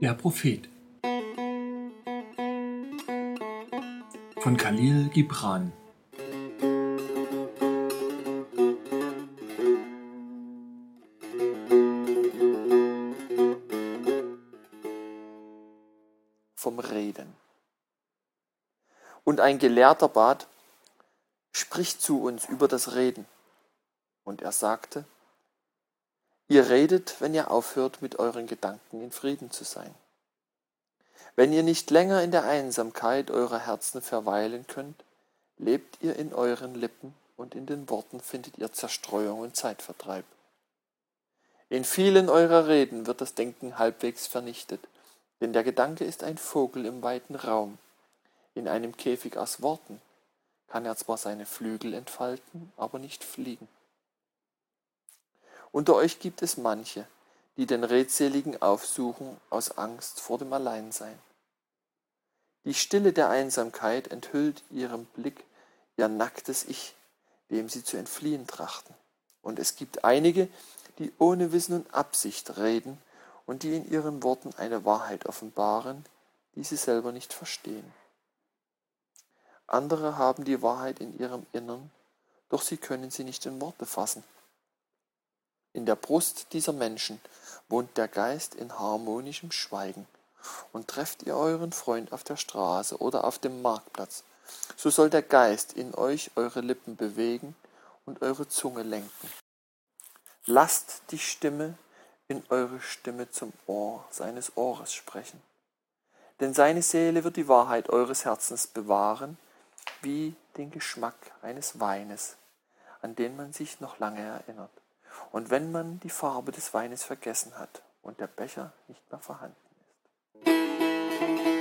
Der Prophet von Khalil Gibran Vom Reden. Und ein Gelehrter bat, sprich zu uns über das Reden. Und er sagte, Ihr redet, wenn ihr aufhört, mit euren Gedanken in Frieden zu sein. Wenn ihr nicht länger in der Einsamkeit eurer Herzen verweilen könnt, lebt ihr in euren Lippen und in den Worten findet ihr Zerstreuung und Zeitvertreib. In vielen eurer Reden wird das Denken halbwegs vernichtet, denn der Gedanke ist ein Vogel im weiten Raum. In einem Käfig aus Worten kann er zwar seine Flügel entfalten, aber nicht fliegen. Unter euch gibt es manche, die den Redseligen aufsuchen aus Angst vor dem Alleinsein. Die Stille der Einsamkeit enthüllt ihrem Blick ihr nacktes Ich, dem sie zu entfliehen trachten. Und es gibt einige, die ohne Wissen und Absicht reden und die in ihren Worten eine Wahrheit offenbaren, die sie selber nicht verstehen. Andere haben die Wahrheit in ihrem Innern, doch sie können sie nicht in Worte fassen. In der Brust dieser Menschen wohnt der Geist in harmonischem Schweigen. Und trefft ihr euren Freund auf der Straße oder auf dem Marktplatz, so soll der Geist in euch eure Lippen bewegen und eure Zunge lenken. Lasst die Stimme in eure Stimme zum Ohr seines Ohres sprechen. Denn seine Seele wird die Wahrheit eures Herzens bewahren, wie den Geschmack eines Weines, an den man sich noch lange erinnert und wenn man die Farbe des Weines vergessen hat und der Becher nicht mehr vorhanden ist.